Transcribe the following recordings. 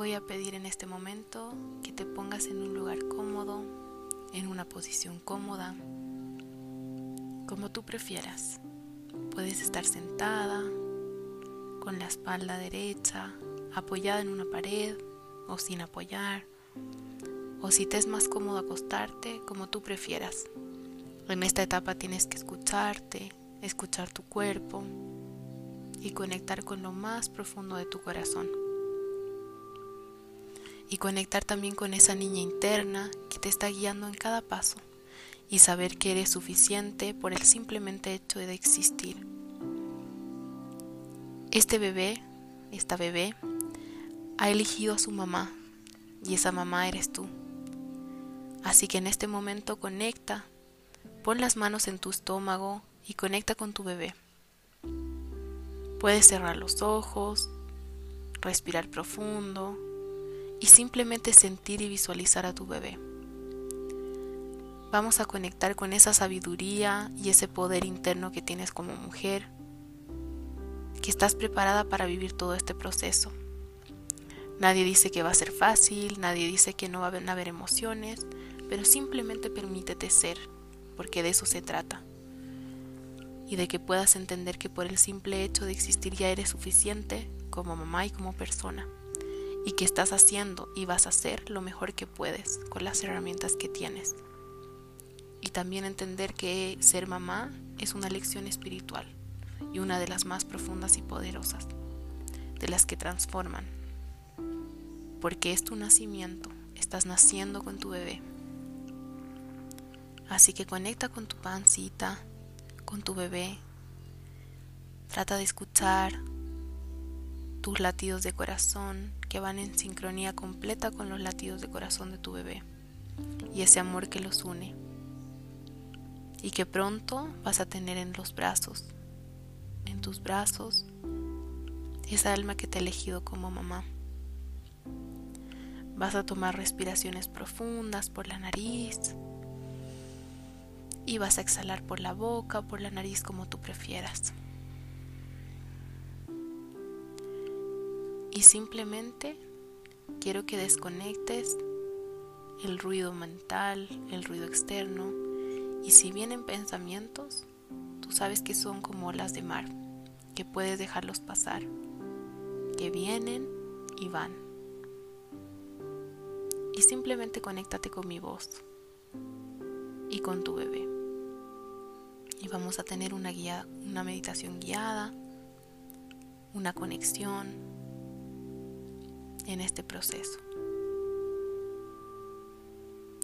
voy a pedir en este momento que te pongas en un lugar cómodo, en una posición cómoda, como tú prefieras. Puedes estar sentada, con la espalda derecha, apoyada en una pared o sin apoyar, o si te es más cómodo acostarte, como tú prefieras. En esta etapa tienes que escucharte, escuchar tu cuerpo y conectar con lo más profundo de tu corazón. Y conectar también con esa niña interna que te está guiando en cada paso y saber que eres suficiente por el simplemente hecho de existir. Este bebé, esta bebé, ha elegido a su mamá y esa mamá eres tú. Así que en este momento conecta, pon las manos en tu estómago y conecta con tu bebé. Puedes cerrar los ojos, respirar profundo y simplemente sentir y visualizar a tu bebé. Vamos a conectar con esa sabiduría y ese poder interno que tienes como mujer, que estás preparada para vivir todo este proceso. Nadie dice que va a ser fácil, nadie dice que no va a haber emociones, pero simplemente permítete ser, porque de eso se trata y de que puedas entender que por el simple hecho de existir ya eres suficiente como mamá y como persona y que estás haciendo y vas a hacer lo mejor que puedes con las herramientas que tienes. Y también entender que ser mamá es una lección espiritual y una de las más profundas y poderosas, de las que transforman, porque es tu nacimiento, estás naciendo con tu bebé. Así que conecta con tu pancita, con tu bebé. Trata de escuchar tus latidos de corazón que van en sincronía completa con los latidos de corazón de tu bebé y ese amor que los une y que pronto vas a tener en los brazos, en tus brazos, esa alma que te ha elegido como mamá. Vas a tomar respiraciones profundas por la nariz y vas a exhalar por la boca por la nariz como tú prefieras. Y simplemente quiero que desconectes el ruido mental, el ruido externo. Y si vienen pensamientos, tú sabes que son como olas de mar, que puedes dejarlos pasar, que vienen y van. Y simplemente conéctate con mi voz y con tu bebé y vamos a tener una, guía, una meditación guiada, una conexión en este proceso.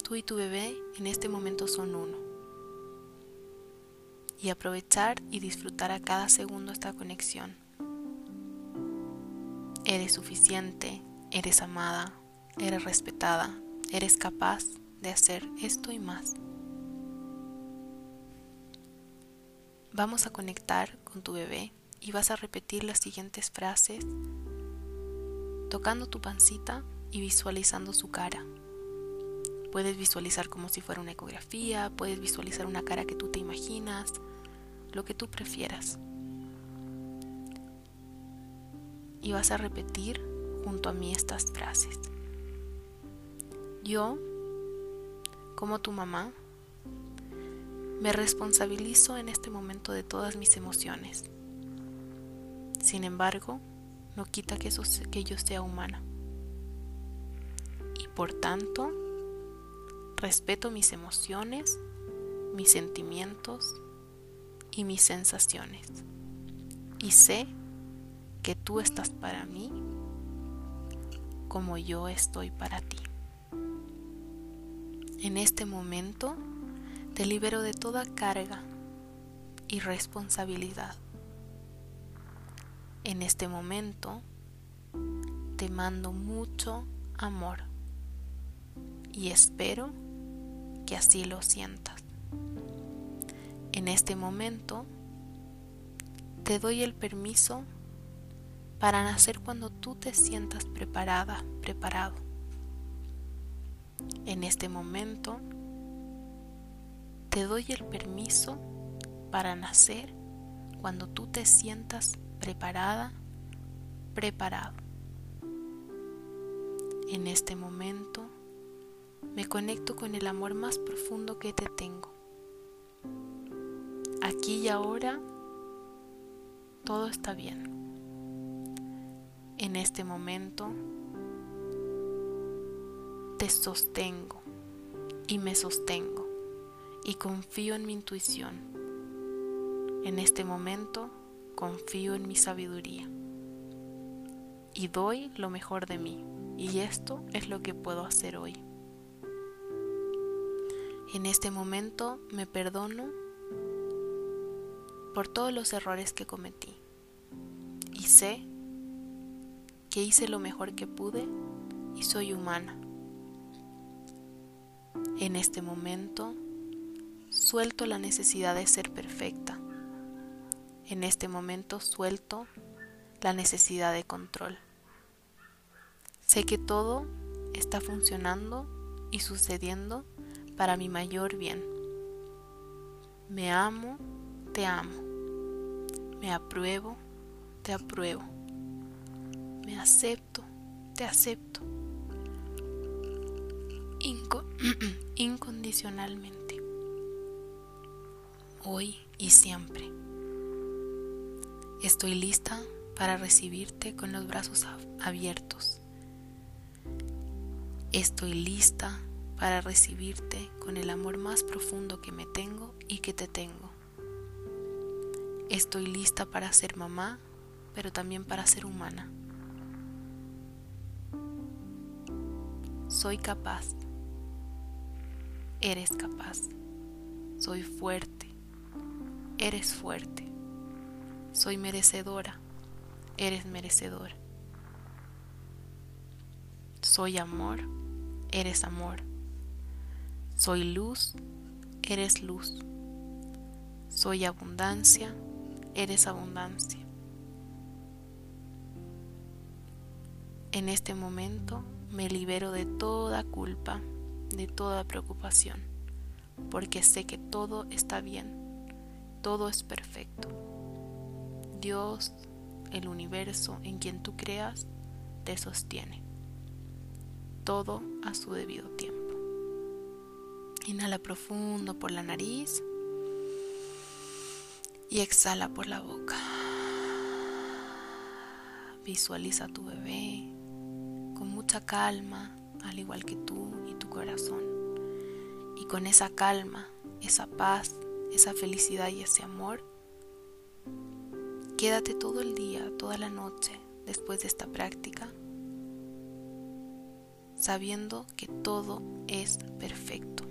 Tú y tu bebé en este momento son uno. Y aprovechar y disfrutar a cada segundo esta conexión. Eres suficiente, eres amada, eres respetada, eres capaz de hacer esto y más. Vamos a conectar con tu bebé y vas a repetir las siguientes frases tocando tu pancita y visualizando su cara. Puedes visualizar como si fuera una ecografía, puedes visualizar una cara que tú te imaginas, lo que tú prefieras. Y vas a repetir junto a mí estas frases. Yo, como tu mamá, me responsabilizo en este momento de todas mis emociones. Sin embargo, no quita que, que yo sea humana. Y por tanto, respeto mis emociones, mis sentimientos y mis sensaciones. Y sé que tú estás para mí como yo estoy para ti. En este momento, te libero de toda carga y responsabilidad. En este momento te mando mucho amor y espero que así lo sientas. En este momento te doy el permiso para nacer cuando tú te sientas preparada, preparado. En este momento te doy el permiso para nacer cuando tú te sientas preparada, preparado. En este momento me conecto con el amor más profundo que te tengo. Aquí y ahora todo está bien. En este momento te sostengo y me sostengo y confío en mi intuición. En este momento confío en mi sabiduría y doy lo mejor de mí y esto es lo que puedo hacer hoy. En este momento me perdono por todos los errores que cometí y sé que hice lo mejor que pude y soy humana. En este momento suelto la necesidad de ser perfecta. En este momento suelto la necesidad de control. Sé que todo está funcionando y sucediendo para mi mayor bien. Me amo, te amo. Me apruebo, te apruebo. Me acepto, te acepto. incondicionalmente. Hoy y siempre. Estoy lista para recibirte con los brazos abiertos. Estoy lista para recibirte con el amor más profundo que me tengo y que te tengo. Estoy lista para ser mamá, pero también para ser humana. Soy capaz. Eres capaz. Soy fuerte. Eres fuerte. Soy merecedora. Eres merecedora. Soy amor. Eres amor. Soy luz. Eres luz. Soy abundancia. Eres abundancia. En este momento me libero de toda culpa, de toda preocupación, porque sé que todo está bien, todo es perfecto. Dios, el universo en quien tú creas, te sostiene. Todo a su debido tiempo. Inhala profundo por la nariz y exhala por la boca. Visualiza a tu bebé con mucha calma, al igual que tú y tu corazón. Y con esa calma, esa paz, esa felicidad y ese amor, quédate todo el día, toda la noche, después de esta práctica, sabiendo que todo es perfecto,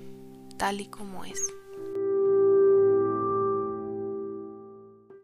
tal y como es.